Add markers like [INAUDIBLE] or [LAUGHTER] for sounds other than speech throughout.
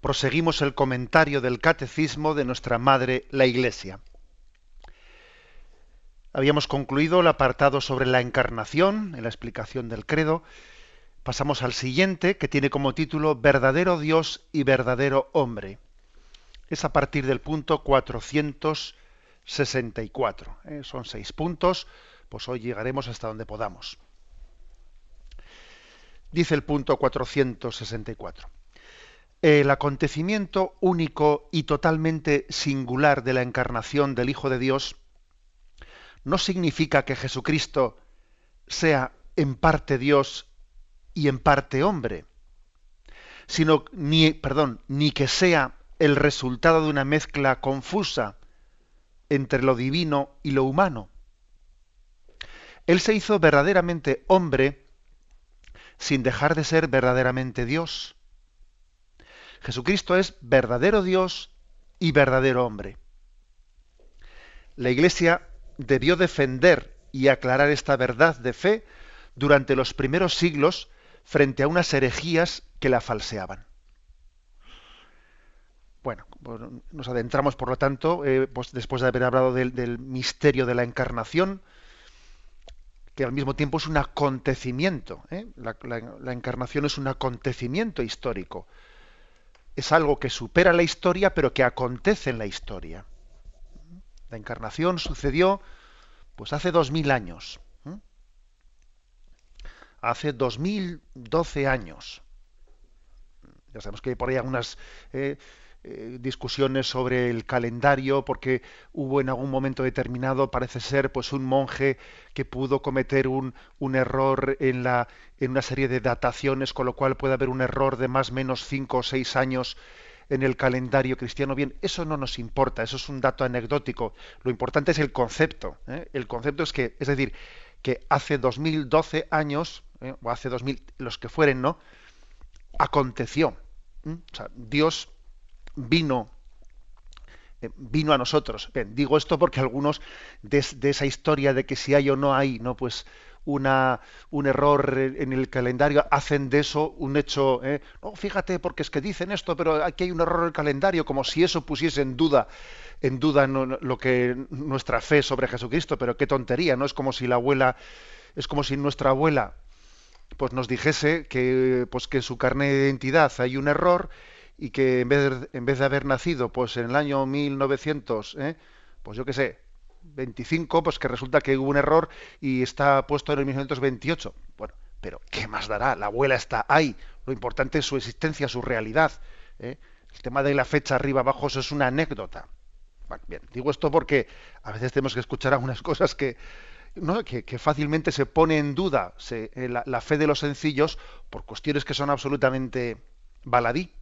proseguimos el comentario del catecismo de nuestra Madre, la Iglesia. Habíamos concluido el apartado sobre la encarnación, en la explicación del credo. Pasamos al siguiente, que tiene como título Verdadero Dios y verdadero hombre. Es a partir del punto 464. ¿eh? Son seis puntos, pues hoy llegaremos hasta donde podamos. Dice el punto 464 el acontecimiento único y totalmente singular de la encarnación del Hijo de Dios no significa que Jesucristo sea en parte Dios y en parte hombre, sino ni, perdón, ni que sea el resultado de una mezcla confusa entre lo divino y lo humano. Él se hizo verdaderamente hombre sin dejar de ser verdaderamente Dios Jesucristo es verdadero Dios y verdadero hombre. La Iglesia debió defender y aclarar esta verdad de fe durante los primeros siglos frente a unas herejías que la falseaban. Bueno, pues nos adentramos, por lo tanto, eh, pues después de haber hablado del, misterio de la encarnación, que al mismo tiempo es un acontecimiento. ¿eh? la encarnación es un acontecimiento histórico es algo que supera la historia, pero que acontece en la historia. La encarnación sucedió pues hace dos mil años. Hace dos mil doce años. Ya sabemos que hay por ahí algunas eh, eh, discusiones sobre el calendario, porque hubo en algún momento determinado, parece ser, pues un monje que pudo cometer un, un error en, la, en una serie de dataciones, con lo cual puede haber un error de más o menos cinco o seis años en el calendario cristiano. Bien, eso no nos importa, eso es un dato anecdótico. Lo importante es el concepto. ¿eh? El concepto es que, es decir, que hace 2012 años, ¿eh? o hace 2000, los que fueren, ¿no? Aconteció. O sea, Dios vino eh, vino a nosotros. digo esto porque algunos de, esa historia de que si hay o no hay, no, pues una, un error en el calendario, hacen de eso un hecho. ¿eh? No, fíjate, porque es que dicen esto, pero aquí hay un error en el calendario, como si eso pusiese en duda, en duda lo que nuestra fe sobre Jesucristo. Pero qué tontería, no es como si la abuela, es como si nuestra abuela, pues nos dijese que, pues que en su carne de identidad hay un error y que en vez de, en vez de haber nacido pues en el año 1900, ¿eh? pues yo qué sé, 25, pues que resulta que hubo un error y está puesto en el 1928. Bueno, pero ¿qué más dará? La abuela está ahí. Lo importante es su existencia, su realidad. ¿eh? El tema de la fecha arriba abajo eso es una anécdota. bien, digo esto porque a veces tenemos que escuchar algunas cosas que, ¿no? que, fácilmente se pone en duda eh, la, la, fe de los sencillos por cuestiones que son absolutamente baladí.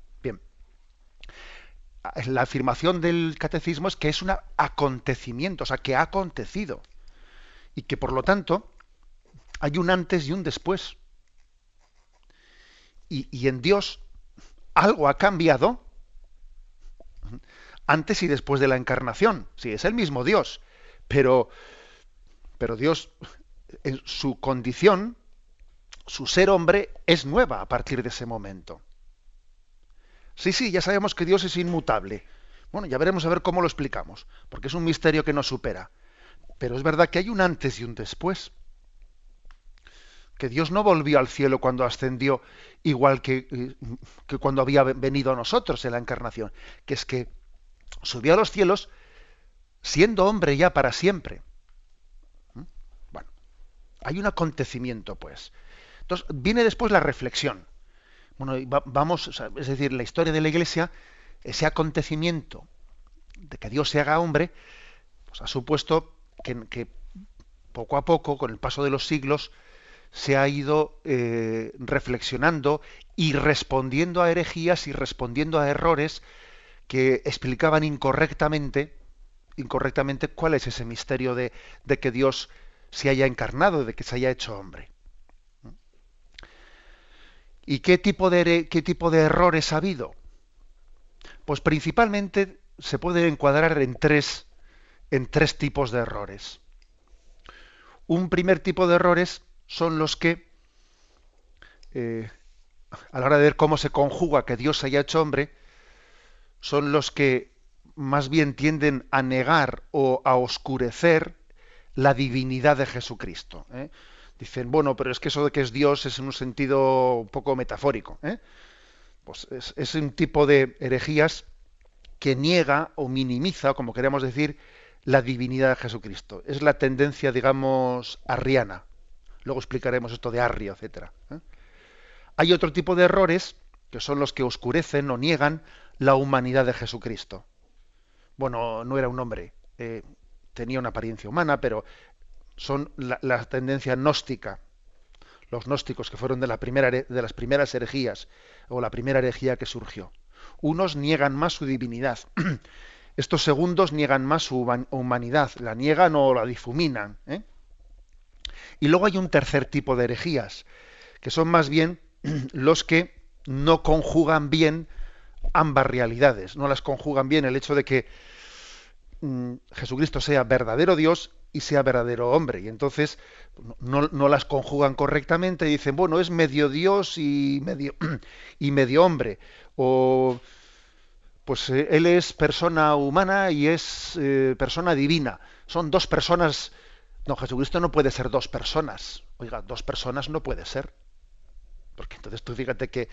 La afirmación del catecismo es que es un acontecimiento, o sea, que ha acontecido. Y que por lo tanto hay un antes y un después. Y, en Dios algo ha cambiado antes y después de la encarnación. Sí, es el mismo Dios, pero, pero Dios, en su condición, su ser hombre, es nueva a partir de ese momento. Sí, sí, ya sabemos que Dios es inmutable. Bueno, ya veremos a ver cómo lo explicamos, porque es un misterio que nos supera. Pero es verdad que hay un antes y un después. Que Dios no volvió al cielo cuando ascendió, igual que, eh, que cuando había venido a nosotros en la encarnación. Que es que subió a los cielos siendo hombre ya para siempre. ¿Mm? Bueno, hay un acontecimiento, pues. Entonces, viene después la reflexión. Bueno, vamos, es decir, la historia de la Iglesia, ese acontecimiento de que Dios se haga hombre, pues ha supuesto que, poco a poco, con el paso de los siglos, se ha ido eh, reflexionando y respondiendo a herejías y respondiendo a errores que explicaban incorrectamente, incorrectamente cuál es ese misterio de, de que Dios se haya encarnado, de que se haya hecho hombre. ¿Y qué tipo de, qué tipo de errores ha habido? Pues principalmente se puede encuadrar en tres, en tres tipos de errores. Un primer tipo de errores son los que, eh, a la hora de ver cómo se conjuga que Dios haya hecho hombre, son los que más bien tienden a negar o a oscurecer la divinidad de Jesucristo. ¿eh? Dicen, bueno, pero es que eso de que es Dios es en un sentido un poco metafórico. ¿eh? Pues es, un tipo de herejías que niega o minimiza, como queremos decir, la divinidad de Jesucristo. Es la tendencia, digamos, arriana. Luego explicaremos esto de arrio, etcétera. ¿eh? Hay otro tipo de errores que son los que oscurecen o niegan la humanidad de Jesucristo. Bueno, no era un hombre, eh, tenía una apariencia humana, pero son la, tendencia gnóstica. Los gnósticos que fueron de, de las primeras herejías o la primera herejía que surgió. Unos niegan más su divinidad [CLEARS THROAT] Estos segundos niegan más su humanidad, la niegan o la difuminan. ¿eh? Y luego hay un tercer tipo de herejías, que son más bien [CLEARS THROAT] los que no conjugan bien ambas realidades, no las conjugan bien el hecho de que mm, Jesucristo sea verdadero Dios y sea verdadero hombre. Y entonces no, no, las conjugan correctamente y dicen, bueno, es medio Dios y medio, [CLEARS THROAT] y medio hombre. O pues eh, él es persona humana y es eh, persona divina. Son dos personas. No, Jesucristo no puede ser dos personas. Oiga, dos personas no puede ser. Porque entonces tú fíjate que,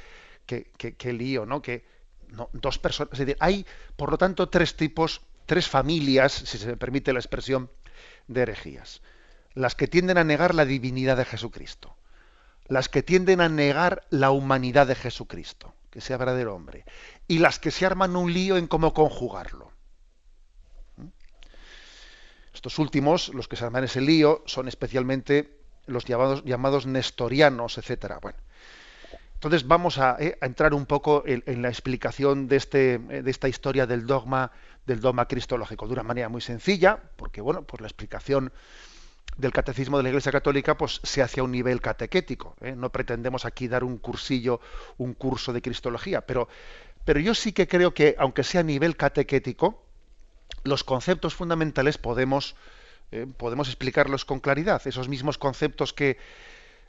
que, lío, ¿no? Que no, dos personas. Hay, por lo tanto, tres tipos, tres familias, si se me permite la expresión, de herejías. Las que tienden a negar la divinidad de Jesucristo. Las que tienden a negar la humanidad de Jesucristo que sea verdadero hombre, y las que se arman un lío en cómo conjugarlo. ¿Mm? Estos últimos, los que se arman ese lío, son especialmente los llamados, nestorianos, etcétera. Bueno, entonces vamos a, eh, a entrar un poco en, en, la explicación de, este, de esta historia del dogma, del dogma cristológico, de una manera muy sencilla, porque bueno, pues la explicación del catecismo de la Iglesia Católica pues se hace a un nivel catequético. ¿eh? No pretendemos aquí dar un cursillo, un curso de cristología, pero, pero yo sí que creo que, aunque sea a nivel catequético, los conceptos fundamentales podemos, eh, podemos explicarlos con claridad. Esos mismos conceptos que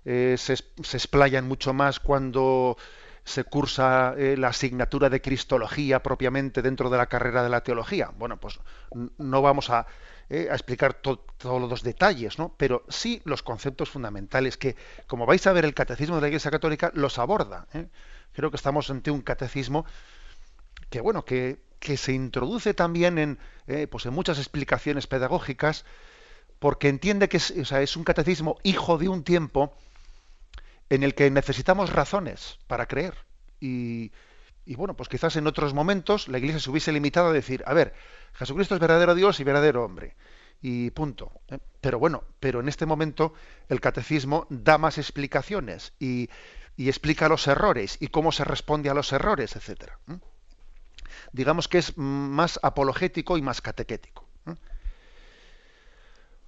eh, se, se, explayan mucho más cuando se cursa la asignatura de cristología propiamente dentro de la carrera de la teología. Bueno, pues no vamos a eh, explicar todos los detalles, ¿no? pero sí los conceptos fundamentales que, como vais a ver, el catecismo de la Iglesia Católica los aborda. ¿eh? Creo que estamos ante un catecismo que, bueno, que, que se introduce también en, eh, pues en muchas explicaciones pedagógicas, porque entiende que es, o sea, es un catecismo hijo de un tiempo en el que necesitamos razones para creer. Y, y bueno, pues quizás en otros momentos la Iglesia se hubiese limitado a decir, a ver, Jesucristo es verdadero Dios y verdadero hombre. Y punto. ¿eh? Pero bueno, pero en este momento el catecismo da más explicaciones y, explica los errores y cómo se responde a los errores, etcétera. ¿eh? Digamos que es más apologético y más catequético. ¿eh?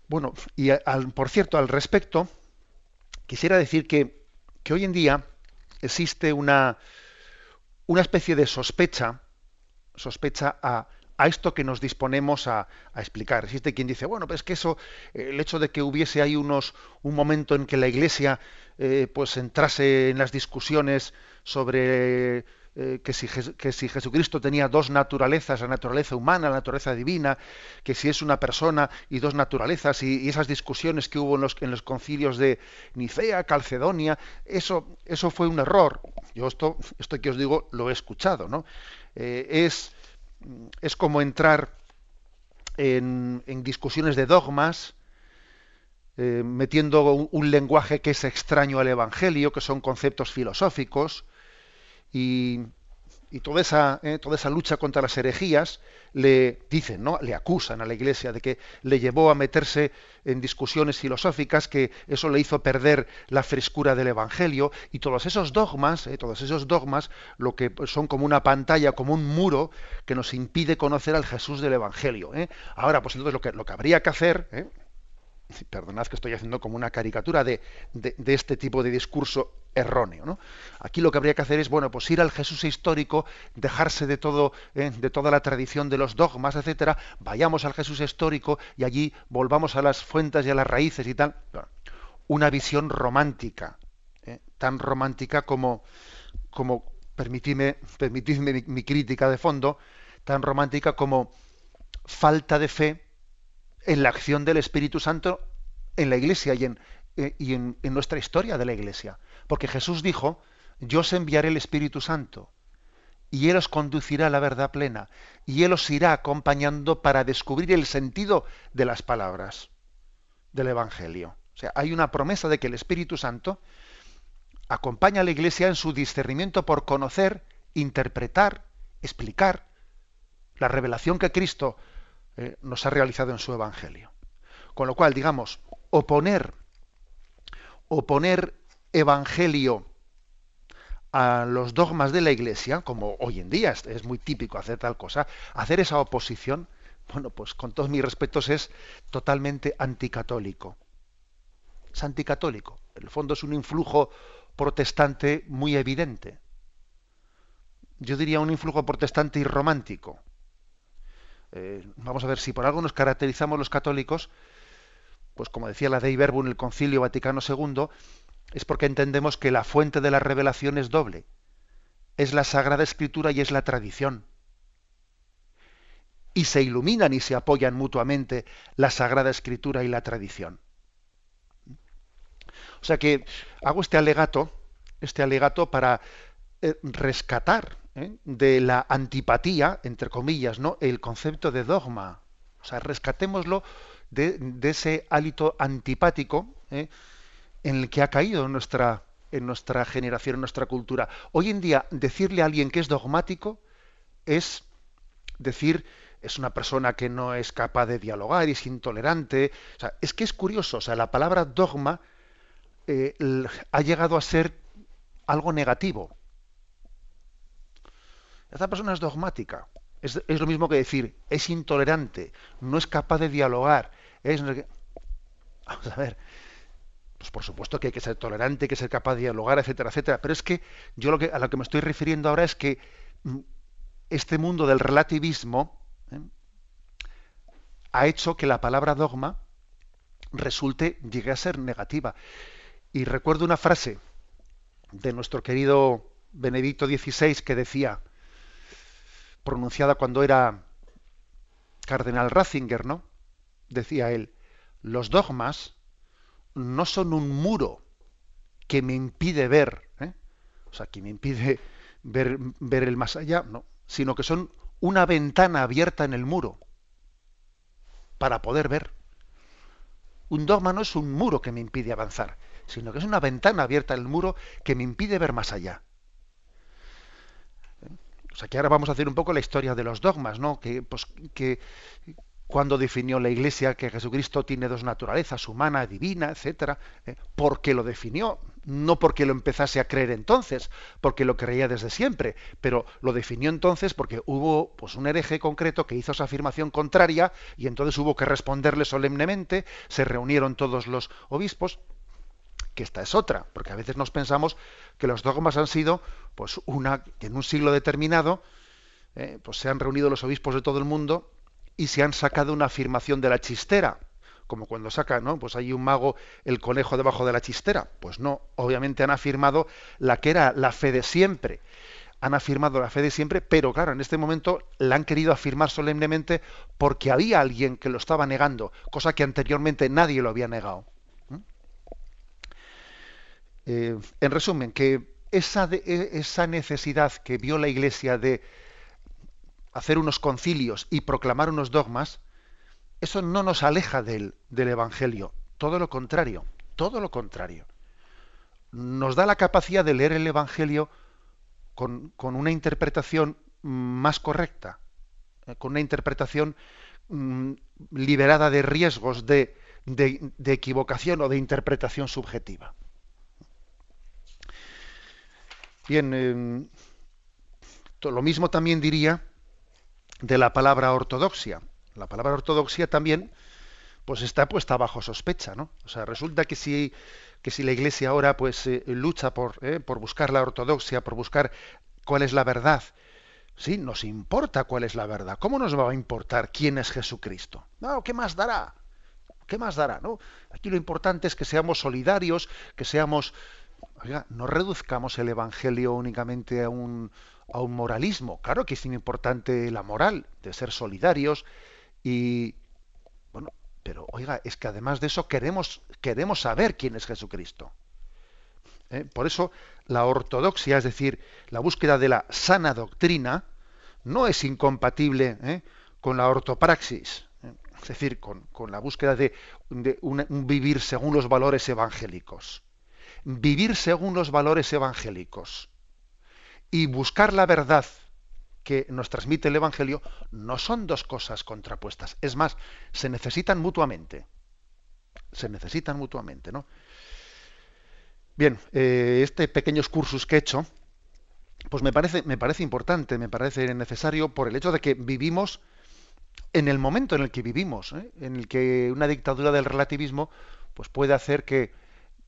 Bueno, y por cierto, al respecto, quisiera decir que, que hoy en día existe una, una especie de sospecha, sospecha a, a esto que nos disponemos a, a, explicar. Existe quien dice, bueno, pues que eso, el hecho de que hubiese ahí unos, un momento en que la Iglesia eh, pues entrase en las discusiones sobre eh, que, si, que, si, Jesucristo tenía dos naturalezas, la naturaleza humana, la naturaleza divina, que si es una persona y dos naturalezas, y, y esas discusiones que hubo en los, en los, concilios de Nicea, Calcedonia, eso, eso fue un error. Yo esto, esto que os digo lo he escuchado, ¿no? Eh, es, es como entrar en, en discusiones de dogmas, eh, metiendo un, un, lenguaje que es extraño al Evangelio, que son conceptos filosóficos, y, toda esa, eh, toda esa lucha contra las herejías le dicen, ¿no? le acusan a la Iglesia de que le llevó a meterse en discusiones filosóficas, que eso le hizo perder la frescura del Evangelio, y todos esos dogmas, eh, todos esos dogmas, lo que son como una pantalla, como un muro que nos impide conocer al Jesús del Evangelio. ¿eh? Ahora, pues entonces lo que, lo que habría que hacer, perdonad que estoy haciendo como una caricatura de, este tipo de discurso erróneo. ¿no? Aquí lo que habría que hacer es, bueno, pues ir al Jesús histórico, dejarse de todo, ¿eh? de toda la tradición de los dogmas, etcétera, vayamos al Jesús histórico y allí volvamos a las fuentes y a las raíces y tal. Una visión romántica, ¿eh? tan romántica como, como permitidme, permitidme mi crítica de fondo, tan romántica como falta de fe en la acción del Espíritu Santo en la Iglesia y en, eh, en, nuestra historia de la Iglesia. Porque Jesús dijo, yo os enviaré el Espíritu Santo y Él os conducirá a la verdad plena y Él os irá acompañando para descubrir el sentido de las palabras del Evangelio. O sea, hay una promesa de que el Espíritu Santo acompaña a la Iglesia en su discernimiento por conocer, interpretar, explicar la revelación que Cristo eh, nos ha realizado en su Evangelio. Con lo cual, digamos, oponer, oponer Evangelio a los dogmas de la Iglesia, como hoy en día es, muy típico hacer tal cosa, hacer esa oposición, bueno, pues con todos mis respetos es totalmente anticatólico. Es anticatólico. En el fondo es un influjo protestante muy evidente. Yo diría un influjo protestante y romántico. Eh, vamos a ver, si por algo nos caracterizamos los católicos, pues como decía la Dei Verbum el Concilio Vaticano II, es porque entendemos que la fuente de la revelación es doble. Es la Sagrada Escritura y es la tradición. Y se iluminan y se apoyan mutuamente la Sagrada Escritura y la tradición. O sea que hago este alegato, este alegato para eh, rescatar ¿eh? de la antipatía, entre comillas, ¿no? el concepto de dogma. O sea, rescatémoslo de, ese hálito antipático ¿eh? en el que ha caído nuestra, en nuestra generación, en nuestra cultura. Hoy en día, decirle a alguien que es dogmático es decir, es una persona que no es capaz de dialogar es intolerante. O sea, es que es curioso, o sea, la palabra dogma eh, ha llegado a ser algo negativo. Esta persona es dogmática. Es, lo mismo que decir, es intolerante, no es capaz de dialogar. Es... Vamos a ver. Pues por supuesto que hay que ser tolerante, hay que ser capaz de dialogar, etcétera, etcétera. Pero es que yo lo que, a lo que me estoy refiriendo ahora es que mm, este mundo del relativismo ¿eh? ha hecho que la palabra dogma resulte, llegue a ser negativa. Y recuerdo una frase de nuestro querido Benedicto XVI que decía, pronunciada cuando era cardenal Ratzinger, ¿no? Decía él, los dogmas no son un muro que me impide ver, ¿eh? o sea, que me impide ver, ver el más allá, no, sino que son una ventana abierta en el muro para poder ver. Un dogma no es un muro que me impide avanzar, sino que es una ventana abierta en el muro que me impide ver más allá. O sea, que ahora vamos a hacer un poco la historia de los dogmas, ¿no? Que, pues, que cuando definió la Iglesia que Jesucristo tiene dos naturalezas, humana, divina, etcétera, ¿eh? ¿por qué lo definió? No porque lo empezase a creer entonces, porque lo creía desde siempre, pero lo definió entonces porque hubo pues un hereje concreto que hizo esa afirmación contraria y entonces hubo que responderle solemnemente, se reunieron todos los obispos que esta es otra, porque a veces nos pensamos que los dogmas han sido, pues una, que en un siglo determinado, eh, pues se han reunido los obispos de todo el mundo y se han sacado una afirmación de la chistera, como cuando saca, ¿no? Pues hay un mago el conejo debajo de la chistera. Pues no, obviamente han afirmado la que era la fe de siempre. Han afirmado la fe de siempre, pero claro, en este momento la han querido afirmar solemnemente porque había alguien que lo estaba negando, cosa que anteriormente nadie lo había negado. Eh, en resumen, que esa, e, esa necesidad que vio la Iglesia de hacer unos concilios y proclamar unos dogmas, eso no nos aleja del, Evangelio, todo lo contrario, todo lo contrario. Nos da la capacidad de leer el Evangelio con, una interpretación más correcta, eh, con una interpretación mm, liberada de riesgos de, equivocación o de interpretación subjetiva. Bien, em, lo mismo también diría de la palabra ortodoxia. La palabra ortodoxia también pues está puesta bajo sospecha, ¿no? O sea, resulta que si, que si la Iglesia ahora pues eh, lucha por, eh, por buscar la ortodoxia, por buscar cuál es la verdad, sí, nos importa cuál es la verdad. ¿Cómo nos va a importar quién es Jesucristo? No, ¿qué más dará? ¿Qué más dará? ¿no? Aquí lo importante es que seamos solidarios, que seamos... Oiga, no reduzcamos el Evangelio únicamente a un, a un moralismo. Claro que es importante la moral, de ser solidarios y, bueno, pero oiga, es que además de eso queremos, queremos saber quién es Jesucristo. ¿Eh? Por eso la ortodoxia, es decir, la búsqueda de la sana doctrina, no es incompatible ¿eh? con la ortopraxis, ¿eh? es decir, con, la búsqueda de, un vivir según los valores evangélicos. Vivir según los valores evangélicos y buscar la verdad que nos transmite el Evangelio no son dos cosas contrapuestas. Es más, se necesitan mutuamente. Se necesitan mutuamente, ¿no? Bien, eh, este pequeño cursus que he hecho, pues me parece, me parece importante, me parece necesario por el hecho de que vivimos en el momento en el que vivimos, ¿eh? en el que una dictadura del relativismo pues puede hacer que,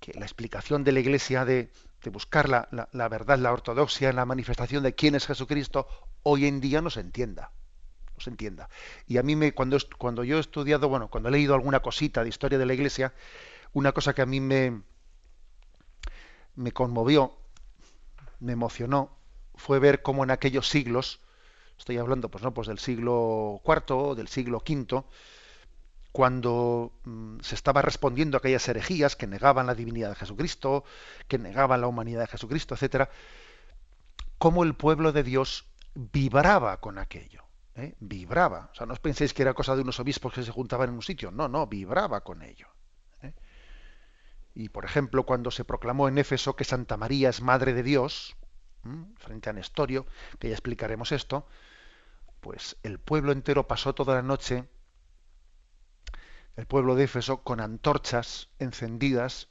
que la explicación de la Iglesia de, de buscar la, verdad, la ortodoxia la manifestación de quién es Jesucristo, hoy en día no se entienda. No se entienda. Y a mí, me, cuando, cuando yo he estudiado, bueno, cuando he leído alguna cosita de historia de la Iglesia, una cosa que a mí me, me conmovió, me emocionó, fue ver cómo en aquellos siglos, estoy hablando pues no pues del siglo IV, del siglo V, cuando mm, se estaba respondiendo a aquellas herejías que negaban la divinidad de Jesucristo, que negaban la humanidad de Jesucristo, etcétera, cómo el pueblo de Dios vibraba con aquello. ¿eh? Vibraba. O sea, no os penséis que era cosa de unos obispos que se juntaban en un sitio. No, no, vibraba con ello. ¿eh? Y por ejemplo, cuando se proclamó en Éfeso que Santa María es Madre de Dios, frente a Nestorio, que ya explicaremos esto, pues el pueblo entero pasó toda la noche el pueblo de Éfeso con antorchas encendidas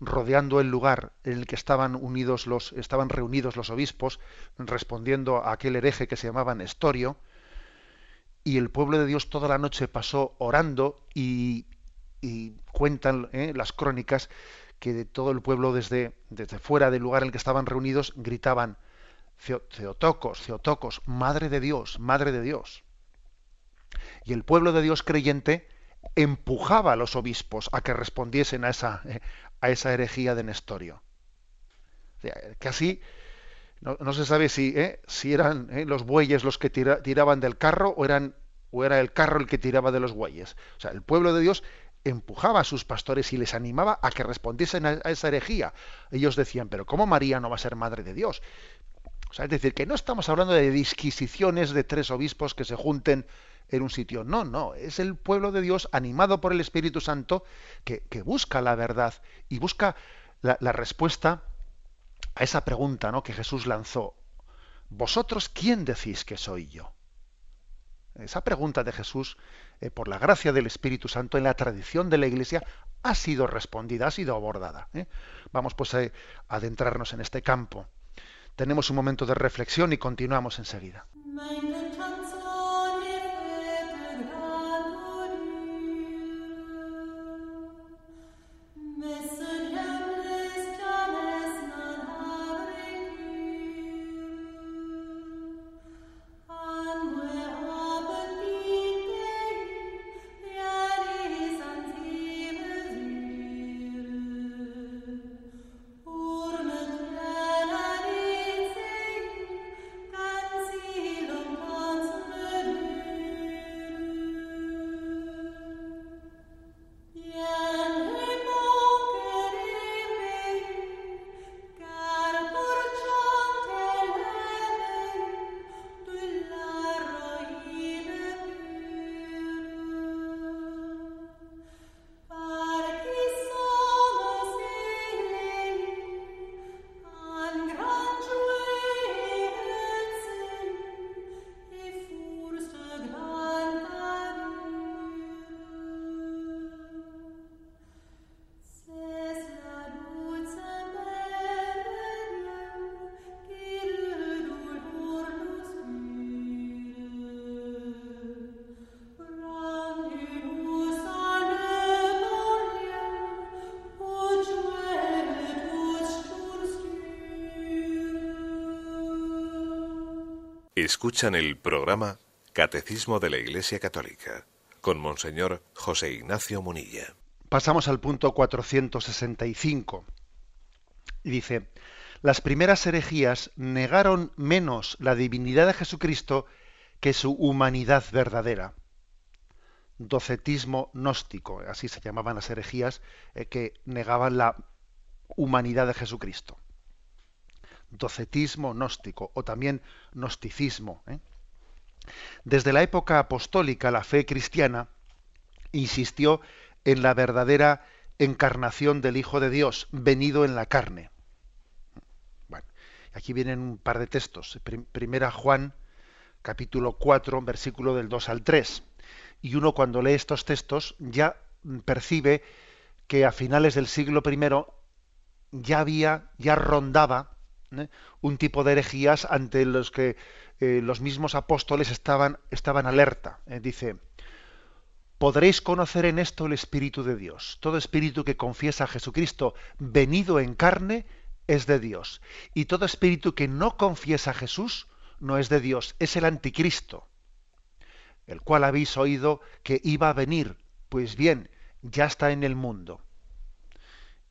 rodeando el lugar en el que estaban unidos los estaban reunidos los obispos respondiendo a aquel hereje que se llamaba Nestorio y el pueblo de Dios toda la noche pasó orando y, cuentan eh, las crónicas que de todo el pueblo desde, desde fuera del lugar en el que estaban reunidos gritaban Theotocos, Theotocos, Madre de Dios, Madre de Dios. Y el pueblo de Dios creyente empujaba a los obispos a que respondiesen a esa, eh, a esa herejía de Nestorio. que así no, se sabe si, eh, si eran eh, los bueyes los que tiraban del carro o, eran, o era el carro el que tiraba de los bueyes. O sea, el pueblo de Dios empujaba a sus pastores y les animaba a que respondiesen a, a esa herejía. Ellos decían, pero ¿cómo María no va a ser madre de Dios? O sea, es decir, que no estamos hablando de disquisiciones de tres obispos que se junten en un sitio. No, no, es el pueblo de Dios animado por el Espíritu Santo que, busca la verdad y busca la, respuesta a esa pregunta ¿no? que Jesús lanzó. ¿Vosotros quién decís que soy yo? Esa pregunta de Jesús, eh, por la gracia del Espíritu Santo, en la tradición de la Iglesia, ha sido respondida, ha sido abordada. ¿eh? Vamos pues a adentrarnos en este campo. Tenemos un momento de reflexión y continuamos enseguida. Escuchan el programa Catecismo de la Iglesia Católica con Monseñor José Ignacio Munilla. Pasamos al punto 465. Y dice, las primeras herejías negaron menos la divinidad de Jesucristo que su humanidad verdadera. Docetismo gnóstico, así se llamaban las herejías eh, que negaban la humanidad de Jesucristo docetismo gnóstico o también gnosticismo. ¿eh? Desde la época apostólica, la fe cristiana insistió en la verdadera encarnación del Hijo de Dios, venido en la carne. Bueno, aquí vienen un par de textos. Primera Juan, capítulo 4, versículo del 2 al 3. Y uno cuando lee estos textos ya percibe que a finales del siglo I ya había, ya rondaba ¿eh? un tipo de herejías ante los que eh, los mismos apóstoles estaban, estaban alerta. ¿eh? dice, podréis conocer en esto el Espíritu de Dios. Todo espíritu que confiesa a Jesucristo venido en carne es de Dios. Y todo espíritu que no confiesa a Jesús no es de Dios, es el anticristo, el cual habéis oído que iba a venir. Pues bien, ya está en el mundo.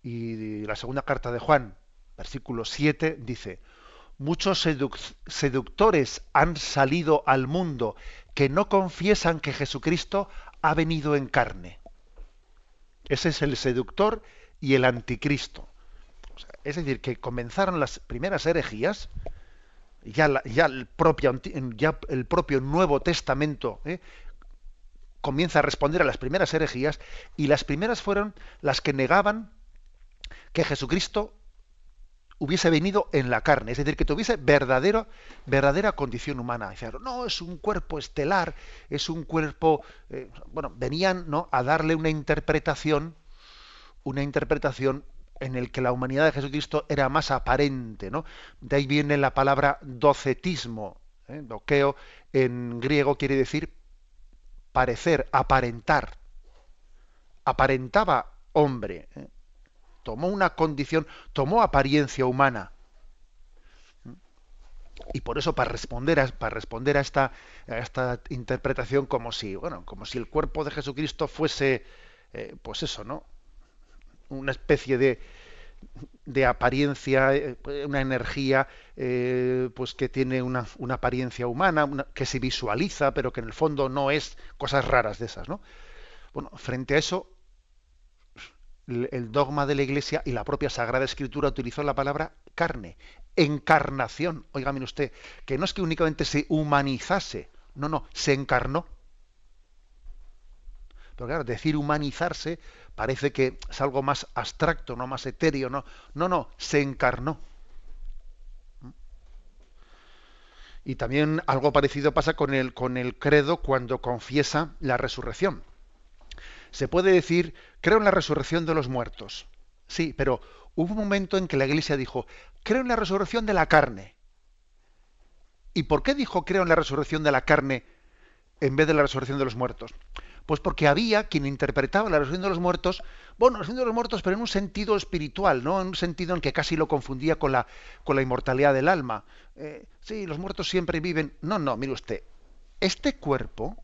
Y la segunda carta de Juan, versículo 7, dice, muchos seductores han salido al mundo que no confiesan que Jesucristo ha venido en carne. Ese es el seductor y el anticristo. es decir, que comenzaron las primeras herejías, ya, el, propio, ya el, propio, Nuevo Testamento ¿eh? comienza a responder a las primeras herejías, y las primeras fueron las que negaban que Jesucristo hubiese venido en la carne, es decir, que tuviese verdadero, verdadera condición humana. no, es un cuerpo estelar, es un cuerpo, eh, bueno, venían ¿no? a darle una interpretación, una interpretación en el que la humanidad de Jesucristo era más aparente, ¿no? De ahí viene la palabra docetismo, ¿eh? doqueo en griego quiere decir parecer, aparentar. Aparentaba hombre. ¿eh? Tomó una condición, tomó apariencia humana. Y por eso para responder a, para responder a esta, esta interpretación como si, bueno, como si el cuerpo de Jesucristo fuese, eh, pues eso, ¿no? Una especie de, de apariencia, eh, una energía eh, pues que tiene una, una apariencia humana, que se visualiza, pero que en el fondo no es cosas raras de esas, ¿no? Bueno, frente a eso, el dogma de la Iglesia y la propia Sagrada Escritura utilizó la palabra carne, encarnación. Oiga, usted, que no es que únicamente se humanizase, no, no, se encarnó. Pero claro, decir humanizarse parece que es algo más abstracto, no más etéreo, no, no, no, se encarnó. Y también algo parecido pasa con el, con el credo cuando confiesa la resurrección se puede decir, creo en la resurrección de los muertos. Sí, pero hubo un momento en que la Iglesia dijo, creo en la resurrección de la carne. ¿Y por qué dijo creo en la resurrección de la carne en vez de la resurrección de los muertos? Pues porque había quien interpretaba la resurrección de los muertos, bueno, la resurrección de los muertos, pero en un sentido espiritual, ¿no? En un sentido en que casi lo confundía con la, con la inmortalidad del alma. Eh, sí, los muertos siempre viven. No, no, mire usted, este cuerpo,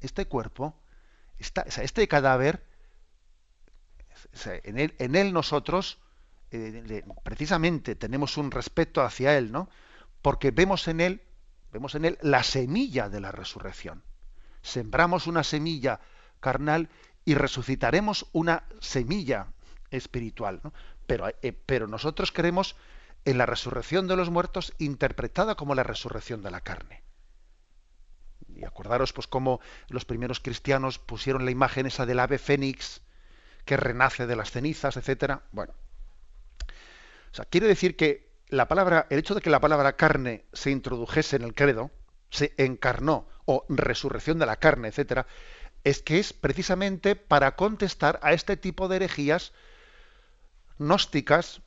este cuerpo, este cadáver, en, él, nosotros, eh, precisamente tenemos un respeto hacia él, ¿no? Porque vemos en él, vemos en él la semilla de la resurrección. Sembramos una semilla carnal y resucitaremos una semilla espiritual, Pero, eh, pero nosotros creemos en la resurrección de los muertos interpretada como la resurrección de la carne. Y acordaros pues cómo los primeros cristianos pusieron la imagen esa del ave fénix que renace de las cenizas, etcétera. Bueno. O sea, quiere decir que la palabra, el hecho de que la palabra carne se introdujese en el credo, se encarnó, o resurrección de la carne, etcétera, es que es precisamente para contestar a este tipo de herejías gnósticas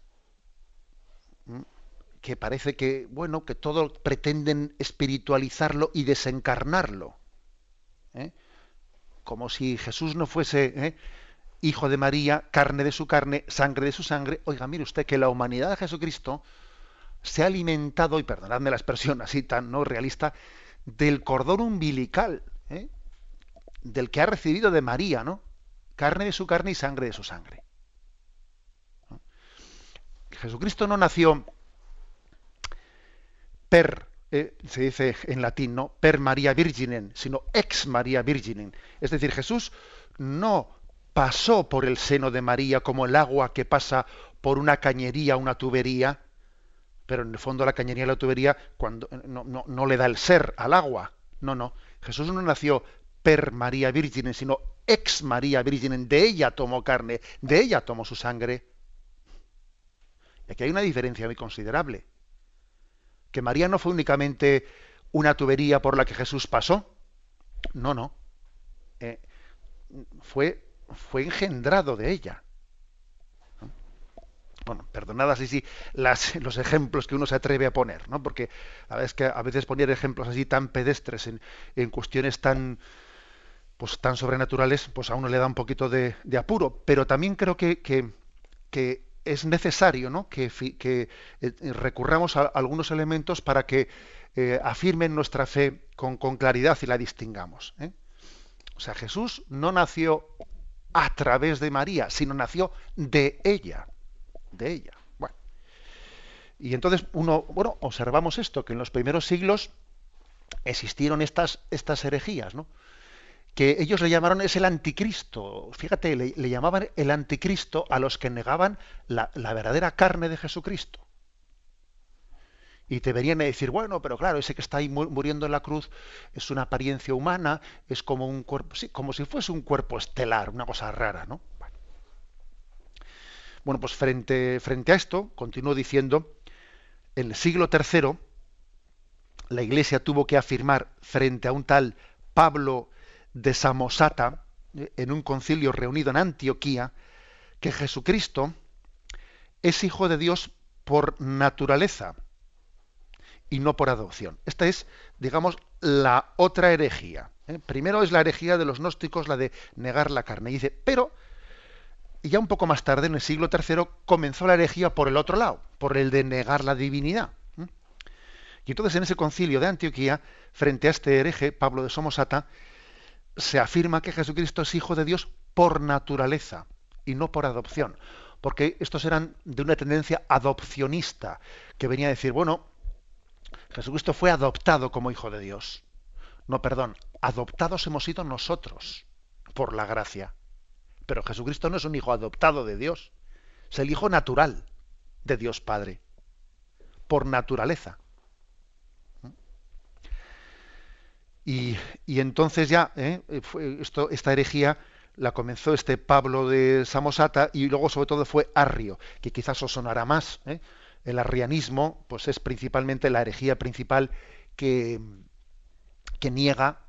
que parece que, bueno, que todo pretenden espiritualizarlo y desencarnarlo. ¿eh? Como si Jesús no fuese ¿eh? Hijo de María, carne de su carne, sangre de su sangre. Oiga, mire usted que la humanidad de Jesucristo se ha alimentado, y perdonadme la expresión así tan no realista, del cordón umbilical, ¿eh? del que ha recibido de María, ¿no? Carne de su carne y sangre de su sangre. Jesucristo no nació per, eh, se dice en latín, ¿no? Per María Virginen, sino ex María Virginen. Es decir, Jesús no pasó por el seno de María como el agua que pasa por una cañería, una tubería, pero en el fondo la cañería y la tubería cuando, no, no, le da el ser al agua. No, no. Jesús no nació per María Virgen, sino ex María Virgen. De ella tomó carne, de ella tomó su sangre. Y aquí hay una diferencia muy considerable. Que María no fue únicamente una tubería por la que Jesús pasó. No, no. Eh, fue, fue engendrado de ella bueno, perdonad así sí, los ejemplos que uno se atreve a poner, ¿no? Porque a veces, que a veces poner ejemplos así tan pedestres en, cuestiones tan pues tan sobrenaturales, pues a uno le da un poquito de, apuro. Pero también creo que, que, es necesario ¿no? que, que eh, recurramos a algunos elementos para que eh, afirmen nuestra fe con, con, claridad y la distingamos. ¿eh? O sea, Jesús no nació a través de María, sino nació de ella de ella. Bueno. Y entonces uno, bueno, observamos esto, que en los primeros siglos existieron estas, estas herejías, ¿no? que ellos le llamaron es el anticristo. Fíjate, le, llamaban el anticristo a los que negaban la, verdadera carne de Jesucristo. Y te venían a decir, bueno, pero claro, ese que está ahí muriendo en la cruz es una apariencia humana, es como un cuerpo, sí, como si fuese un cuerpo estelar, una cosa rara, ¿no? Bueno, pues frente, frente a esto, continúo diciendo, en el siglo III, la Iglesia tuvo que afirmar frente a un tal Pablo de Samosata, en un concilio reunido en Antioquía, que Jesucristo es hijo de Dios por naturaleza y no por adopción. Esta es, digamos, la otra herejía. ¿eh? Primero es la herejía de los gnósticos, la de negar la carne. Y dice, pero y ya un poco más tarde, en el siglo III, comenzó la herejía por el otro lado, por el de negar la divinidad. Y entonces en ese concilio de Antioquía, frente a este hereje, Pablo de Somosata, se afirma que Jesucristo es hijo de Dios por naturaleza y no por adopción. Porque estos eran de una tendencia adopcionista, que venía a decir, bueno, Jesucristo fue adoptado como hijo de Dios. No, perdón, adoptados hemos sido nosotros por la gracia. Pero Jesucristo no es un hijo adoptado de Dios, es el hijo natural de Dios Padre, por naturaleza. Y, entonces ya, ¿eh? esto, esta herejía la comenzó este Pablo de Samosata y luego sobre todo fue Arrio, que quizás os sonará más. ¿eh? El arrianismo pues es principalmente la herejía principal que, que niega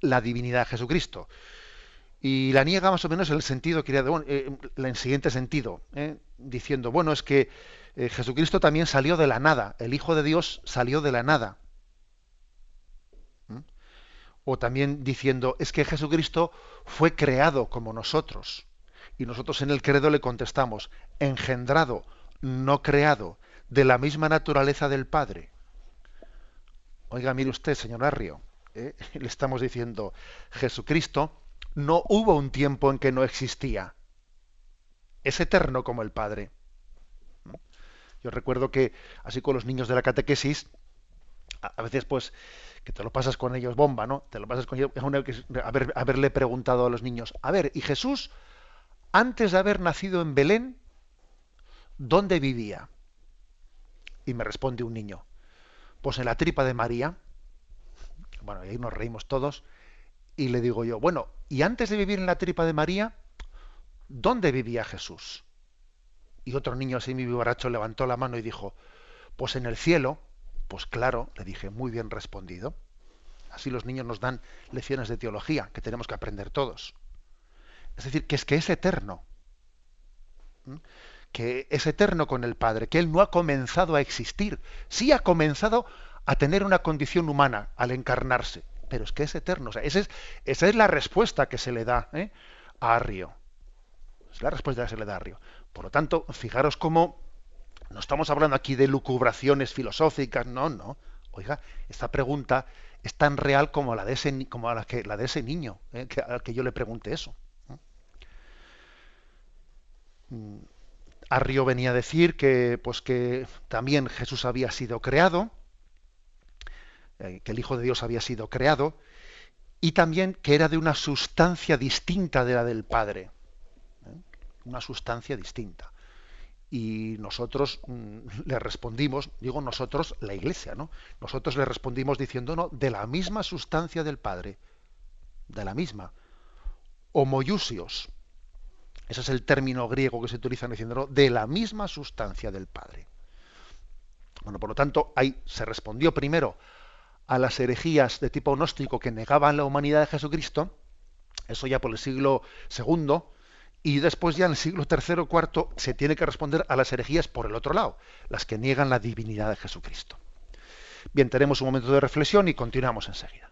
la divinidad de Jesucristo. Y la niega más o menos en el sentido, eh, en el siguiente sentido, eh, diciendo, bueno, es que eh, Jesucristo también salió de la nada, el Hijo de Dios salió de la nada. ¿Mm? O también diciendo, es que Jesucristo fue creado como nosotros. Y nosotros en el credo le contestamos, engendrado, no creado, de la misma naturaleza del Padre. Oiga, mire usted, señor Arrio, [LAUGHS] le estamos diciendo, Jesucristo no hubo un tiempo en que no existía. Es eterno como el Padre. Yo recuerdo que, así con los niños de la catequesis, a veces pues que te lo pasas con ellos bomba, ¿no? Te lo pasas con ellos, haber, haberle preguntado a los niños, a ver, ¿y Jesús, antes de haber nacido en Belén, dónde vivía? Y me responde un niño, pues en la tripa de María. Bueno, y ahí nos reímos todos. Y le digo yo, bueno, ¿y antes de vivir en la tripa de María, dónde vivía Jesús? Y otro niño así, mi vivaracho, levantó la mano y dijo, pues en el cielo. Pues claro, le dije, muy bien respondido. Así los niños nos dan lecciones de teología que tenemos que aprender todos. Es decir, que es que es eterno. Que es eterno con el Padre, que Él no ha comenzado a existir. Sí ha comenzado a tener una condición humana al encarnarse, pero es que es eterno. esa, es, la respuesta que se le da ¿eh? a Arrio. Es la respuesta que se le da a Arrio. Por lo tanto, fijaros cómo No estamos hablando aquí de lucubraciones filosóficas, no, no. Oiga, esta pregunta es tan real como la de ese niño, ¿eh? que, al que yo le pregunte eso. Mm, Arrio venía a decir que, pues que también Jesús había sido creado, eh, que el Hijo de Dios había sido creado, y también que era de una sustancia distinta de la del Padre. ¿eh? Una sustancia distinta. Y nosotros mm, [LAUGHS] le respondimos, digo nosotros, la Iglesia, ¿no? Nosotros le respondimos diciendo, no, de la misma sustancia del Padre, de la misma. Homoiusios. Ese es el término griego que se utiliza en diciendo de la misma sustancia del Padre. Bueno, por lo tanto, ahí se respondió primero a las herejías de tipo gnóstico que negaban la humanidad de Jesucristo, eso ya por el siglo II, y después ya en el siglo III o IV se tiene que responder a las herejías por el otro lado, las que niegan la divinidad de Jesucristo. Bien, tenemos un momento de reflexión y continuamos enseguida.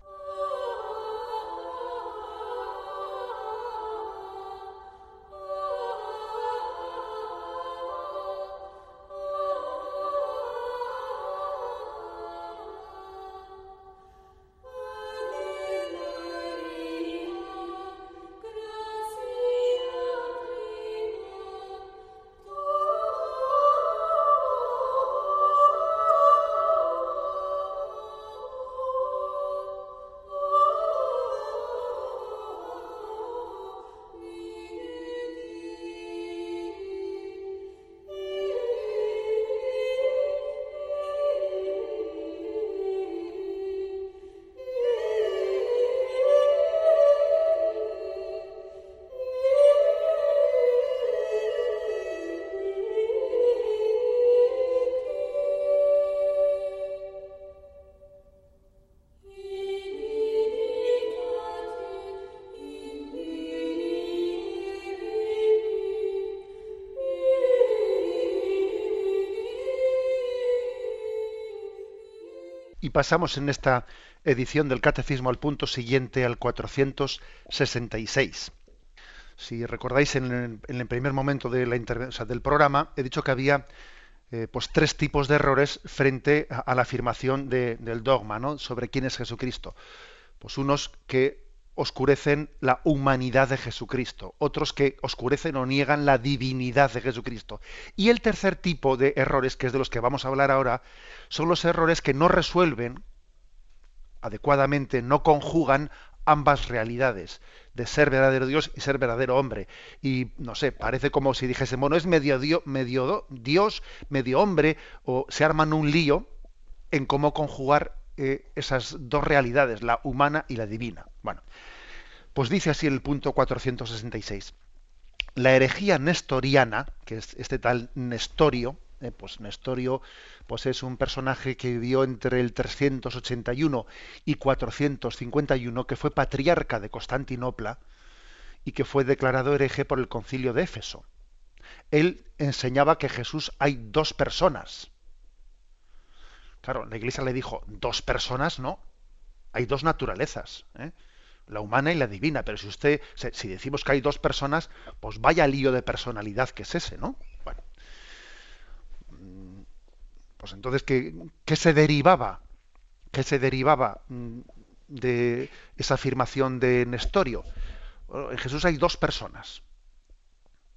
Y pasamos en esta edición del Catecismo al punto siguiente, al 466. Si recordáis, en el, primer momento de la del programa he dicho que había eh, pues tres tipos de errores frente a, la afirmación del dogma ¿no? sobre quién es Jesucristo. Pues unos que oscurecen la humanidad de Jesucristo, otros que oscurecen o niegan la divinidad de Jesucristo. Y el tercer tipo de errores, que es de los que vamos a hablar ahora, son los errores que no resuelven adecuadamente, no conjugan ambas realidades, de ser verdadero Dios y ser verdadero hombre. Y no sé, parece como si dijésemos, no es medio, medio Dios, medio hombre, o se arman un lío en cómo conjugar eh, esas dos realidades, la humana y la divina. Bueno, pues dice así el punto 466. La herejía nestoriana, que es este tal Nestorio, eh, pues Nestorio pues es un personaje que vivió entre el 381 y 451, que fue patriarca de Constantinopla y que fue declarado hereje por el concilio de Éfeso. Él enseñaba que Jesús hay dos personas. Claro, la iglesia le dijo, dos personas, no, hay dos naturalezas, ¿eh? la humana y la divina, pero si usted, si decimos que hay dos personas, pues vaya lío de personalidad que es ese, ¿no? Bueno, mm, pues entonces, ¿qué, qué se derivaba? ¿Qué se derivaba mm, de esa afirmación de Nestorio? en Jesús hay dos personas.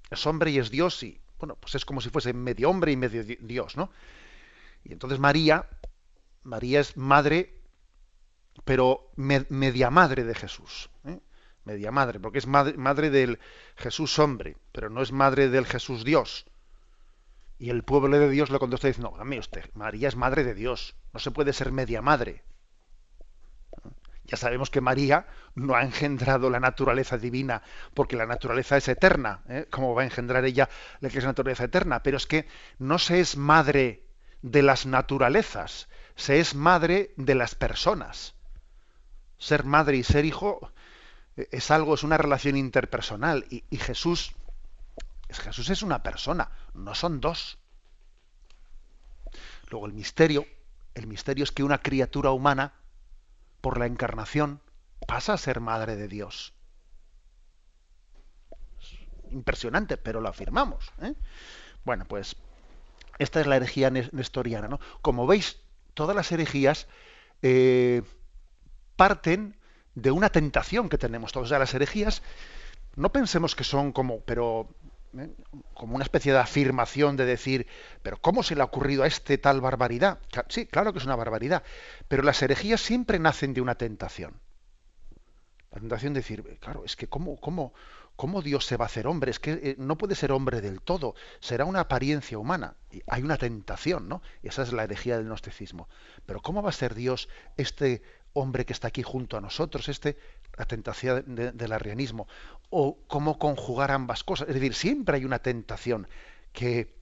Es hombre y es Dios y, bueno, pues es como si fuese medio hombre y medio Dios, ¿no? Y entonces María, María es madre, pero media madre de Jesús. ¿eh? Media madre, porque es madre, madre del Jesús hombre, pero no es madre del Jesús Dios. Y el pueblo de Dios le contesta diciendo, no, usted, María es madre de Dios, no se puede ser media madre. Ya sabemos que María no ha engendrado la naturaleza divina, porque la naturaleza es eterna, ¿eh? como va a engendrar ella la que es naturaleza eterna, pero es que no se es madre de las naturalezas, se es madre de las personas. Ser madre y ser hijo eh, es algo, es una relación interpersonal y, Jesús, Jesús es una persona, no son dos. Luego el misterio, el misterio es que una criatura humana, por la encarnación, pasa a ser madre de Dios. impresionante, pero lo afirmamos. ¿eh? Bueno, pues Esta es la herejía nestoriana. ¿no? Como veis, todas las herejías eh, parten de una tentación que tenemos todos. O sea, las herejías, no pensemos que son como, pero ¿eh? como una especie de afirmación de decir, pero ¿cómo se le ha ocurrido a este tal barbaridad? Sí, claro que es una barbaridad, pero las herejías siempre nacen de una tentación. La tentación de decir, claro, es que ¿cómo, cómo, cómo Dios se va a hacer hombre? Es que eh, no puede ser hombre del todo, será una apariencia humana. Hay una tentación, ¿no? Esa es la herejía del gnosticismo. Pero ¿cómo va a ser Dios este hombre que está aquí junto a nosotros, este, la tentación del arrianismo, o cómo conjugar ambas cosas. Es decir, siempre hay una tentación que,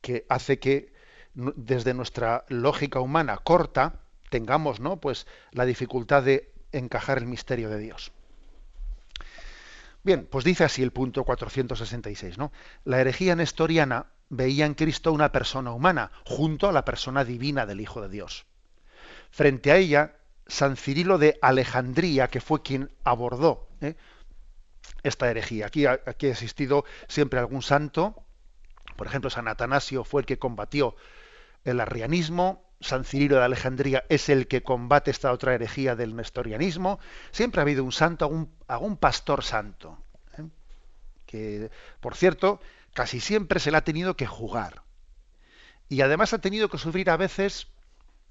que hace que desde nuestra lógica humana corta tengamos ¿no? pues, la dificultad de encajar el misterio de Dios. Bien, pues dice así el punto 466, ¿no? La herejía nestoriana veía en Cristo una persona humana junto a la persona divina del Hijo de Dios. Frente a ella San Cirilo de Alejandría, que fue quien abordó ¿eh? esta herejía. Aquí, aquí ha existido siempre algún santo, por ejemplo, San Atanasio fue el que combatió el arrianismo, San Cirilo de Alejandría es el que combate esta otra herejía del nestorianismo. Siempre ha habido un santo, algún, pastor santo, ¿eh? que, por cierto, casi siempre se le ha tenido que jugar. Y además ha tenido que sufrir a veces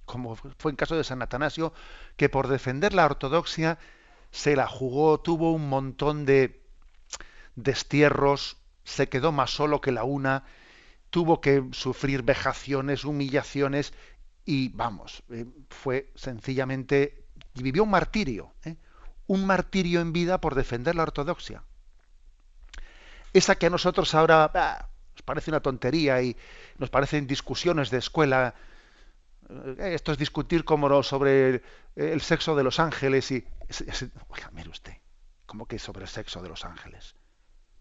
como fue en caso de San Atanasio, que por defender la ortodoxia se la jugó, tuvo un montón de destierros, se quedó más solo que la una, tuvo que sufrir vejaciones, humillaciones y vamos, eh, fue sencillamente, vivió un martirio, ¿eh? un martirio en vida por defender la ortodoxia. Esa que a nosotros ahora nos parece una tontería y nos parecen discusiones de escuela eh, esto es discutir como sobre el sexo de los ángeles y... Oiga, mire usted, ¿cómo que sobre el sexo de los ángeles?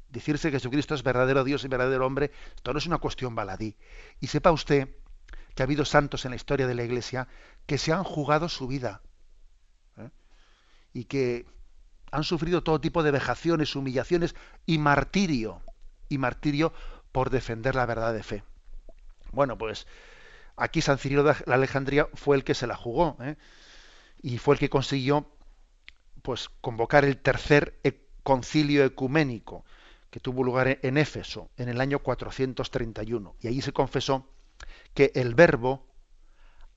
Decirse que Jesucristo es verdadero Dios y verdadero hombre, esto no es una cuestión baladí. Y sepa usted que ha habido santos en la historia de la Iglesia que se han jugado su vida ¿eh? y que han sufrido todo tipo de vejaciones, humillaciones y martirio, y martirio por defender la verdad de fe. Bueno, pues Aquí San Cirilo de la Alejandría fue el que se la jugó ¿eh? y fue el que consiguió pues convocar el tercer e-, concilio ecuménico que tuvo lugar en Éfeso en el año 431 y allí se confesó que el verbo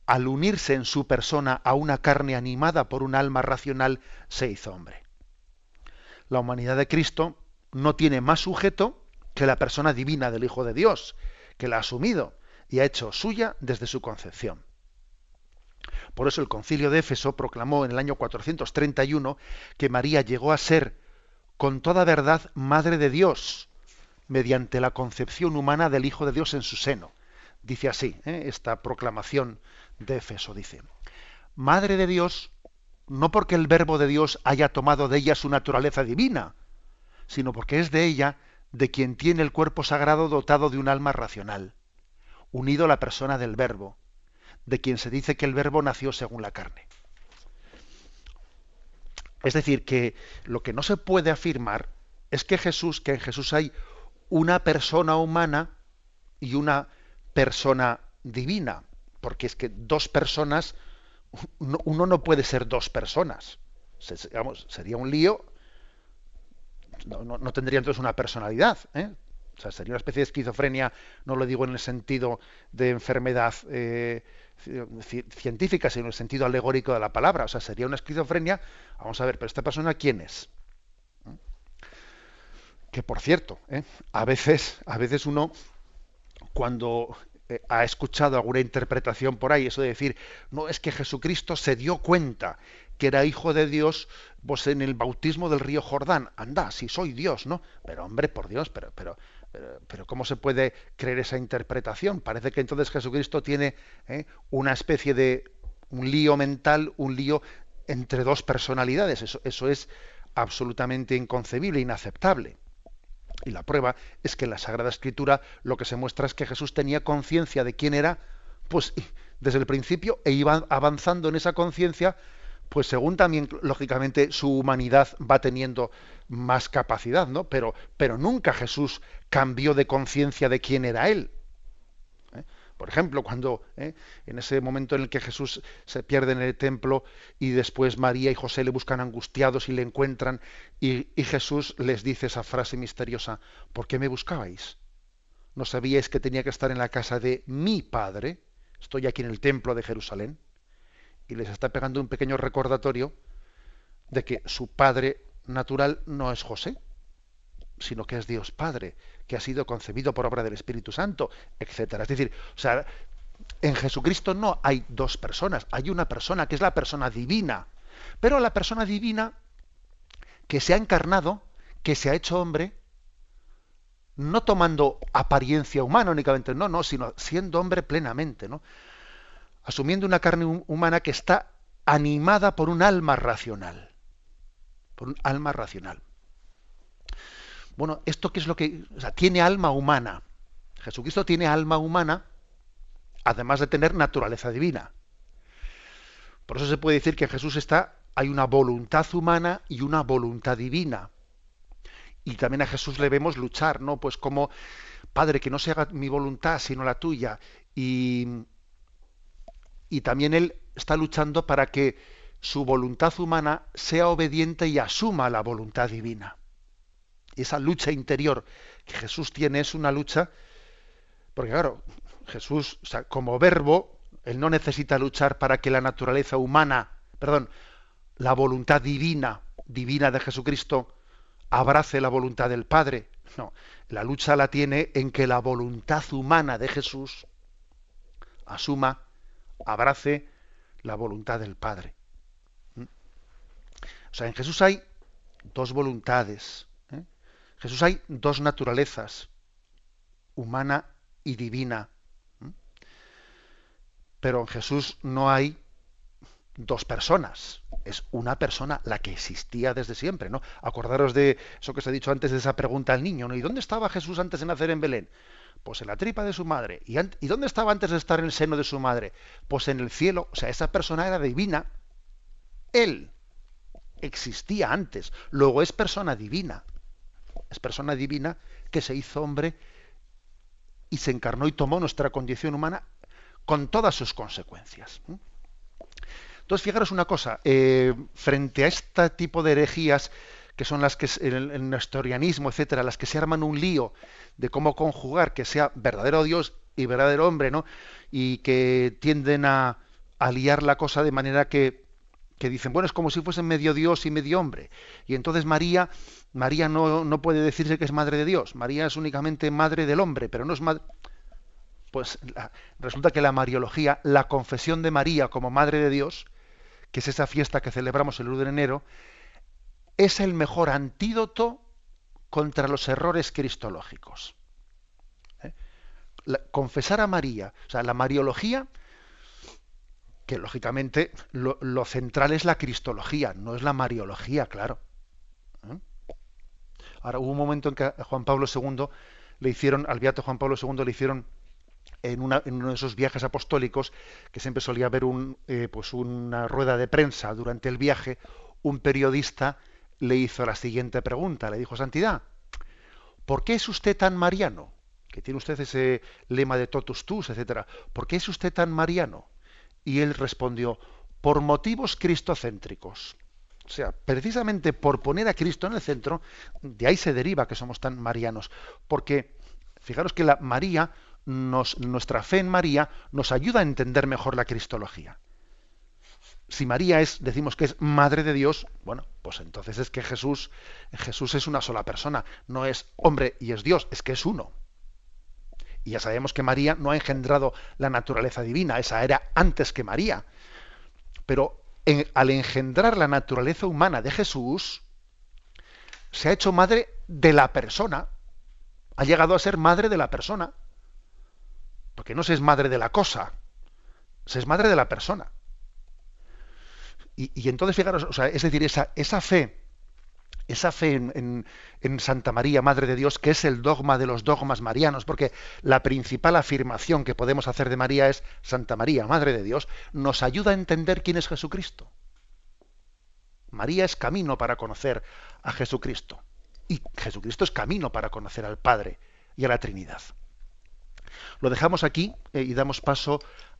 al unirse en su persona a una carne animada por un alma racional se hizo hombre. La humanidad de Cristo no tiene más sujeto que la persona divina del Hijo de Dios, que la ha asumido y ha hecho suya desde su concepción. Por eso el concilio de Éfeso proclamó en el año 431 que María llegó a ser con toda verdad Madre de Dios, mediante la concepción humana del Hijo de Dios en su seno. Dice así, ¿eh? esta proclamación de Éfeso, dice, Madre de Dios, no porque el Verbo de Dios haya tomado de ella su naturaleza divina, sino porque es de ella de quien tiene el cuerpo sagrado dotado de un alma racional unido a la persona del verbo, de quien se dice que el verbo nació según la carne. Es decir, que lo que no se puede afirmar es que Jesús, que en Jesús hay una persona humana y una persona divina, porque es que dos personas, uno no puede ser dos personas. sería un lío, no, no tendría entonces una personalidad. ¿eh? O sea, sería una especie de esquizofrenia, no lo digo en el sentido de enfermedad eh, científica, sino en el sentido alegórico de la palabra. O sea, sería una esquizofrenia. Vamos a ver, pero esta persona, ¿quién es? ¿Mm? Que por cierto, ¿eh? a veces, a veces uno, cuando eh, ha escuchado alguna interpretación por ahí, eso de decir, no, es que Jesucristo se dio cuenta que era hijo de Dios pues en el bautismo del río Jordán. Anda, si soy Dios, ¿no? Pero hombre, por Dios, pero, pero, pero, ¿cómo se puede creer esa interpretación? Parece que entonces Jesucristo tiene ¿eh? una especie de un lío mental, un lío entre dos personalidades. Eso, eso es absolutamente inconcebible, inaceptable. Y la prueba es que en la Sagrada Escritura lo que se muestra es que Jesús tenía conciencia de quién era, pues desde el principio, e iba avanzando en esa conciencia pues según también, lógicamente, su humanidad va teniendo más capacidad, ¿no? Pero, pero nunca Jesús cambió de conciencia de quién era Él. Por ejemplo, cuando ¿eh? en ese momento en el que Jesús se pierde en el templo y después María y José le buscan angustiados y le encuentran y, y Jesús les dice esa frase misteriosa, ¿por qué me buscabais? ¿No sabíais que tenía que estar en la casa de mi Padre? Estoy aquí en el templo de Jerusalén. Y les está pegando un pequeño recordatorio de que su Padre natural no es José, sino que es Dios Padre, que ha sido concebido por obra del Espíritu Santo, etcétera. Es decir, o sea, en Jesucristo no hay dos personas, hay una persona que es la persona divina, pero la persona divina que se ha encarnado, que se ha hecho hombre, no tomando apariencia humana únicamente, no, no, sino siendo hombre plenamente, ¿no? Asumiendo una carne humana que está animada por un alma racional. Por un alma racional. Bueno, ¿esto qué es lo que... O sea, tiene alma humana. Jesucristo tiene alma humana, además de tener naturaleza divina. Por eso se puede decir que en Jesús está, hay una voluntad humana y una voluntad divina. Y también a Jesús le vemos luchar, ¿no? Pues como, Padre, que no se haga mi voluntad, sino la tuya. Y, y también Él está luchando para que su voluntad humana sea obediente y asuma la voluntad divina esa lucha interior que Jesús tiene es una lucha, porque claro, Jesús, como verbo, él no necesita luchar para que la naturaleza humana, perdón, la voluntad divina, divina de Jesucristo, abrace la voluntad del Padre. No, la lucha la tiene en que la voluntad humana de Jesús asuma, abrace la voluntad del Padre. ¿Mm? O sea, en Jesús hay dos voluntades. Jesús hay dos naturalezas, humana y divina. Pero en Jesús no hay dos personas, es una persona la que existía desde siempre, ¿no? Acordaros de eso que os he dicho antes de esa pregunta al niño, ¿no? ¿Y dónde estaba Jesús antes de nacer en Belén? Pues en la tripa de su madre. ¿Y, ¿Y dónde estaba antes de estar en el seno de su madre? Pues en el cielo. O sea, esa persona era divina. Él existía antes, luego es persona divina es persona divina que se hizo hombre y se encarnó y tomó nuestra condición humana con todas sus consecuencias. Entonces, fijaros una cosa, eh, frente a este tipo de herejías, que son las que el, el nestorianismo, etcétera, las que se arman un lío de cómo conjugar que sea verdadero Dios y verdadero hombre, ¿no? Y que tienden a, a liar la cosa de manera que, que dicen, bueno, es como si fuesen medio Dios y medio hombre. Y entonces María María no, no, puede decirse que es madre de Dios. María es únicamente madre del hombre, pero no es madre. Pues resulta que la Mariología, la confesión de María como madre de Dios, que es esa fiesta que celebramos el 1 de enero, es el mejor antídoto contra los errores cristológicos. ¿Eh? confesar a María, o sea, la Mariología, que lógicamente lo, central es la cristología, no es la Mariología, claro. Ahora hubo un momento en que a Juan Pablo II le hicieron, al beato Juan Pablo II le hicieron en, uno de esos viajes apostólicos, que siempre solía haber un, eh, pues una rueda de prensa durante el viaje, un periodista le hizo la siguiente pregunta, le dijo, Santidad, ¿por qué es usted tan mariano? Que tiene usted ese lema de totus tus, etcétera. ¿Por qué es usted tan mariano? Y él respondió, por motivos cristocéntricos. O sea, precisamente por poner a Cristo en el centro, de ahí se deriva que somos tan marianos. Porque, fijaros que la María, nos, nuestra fe en María, nos ayuda a entender mejor la cristología. Si María es, decimos que es madre de Dios, bueno, pues entonces es que Jesús, Jesús es una sola persona, no es hombre y es Dios, es que es uno. Y ya sabemos que María no ha engendrado la naturaleza divina, esa era antes que María. Pero al engendrar la naturaleza humana de Jesús, se ha hecho madre de la persona. Ha llegado a ser madre de la persona. Porque no se es madre de la cosa, se es madre de la persona. Y, entonces, fijaros, o sea, es decir, esa, esa fe esa fe en, Santa María, Madre de Dios, que es el dogma de los dogmas marianos, porque la principal afirmación que podemos hacer de María es Santa María, Madre de Dios, nos ayuda a entender quién es Jesucristo. María es camino para conocer a Jesucristo. Y Jesucristo es camino para conocer al Padre y a la Trinidad. Lo dejamos aquí eh, y damos paso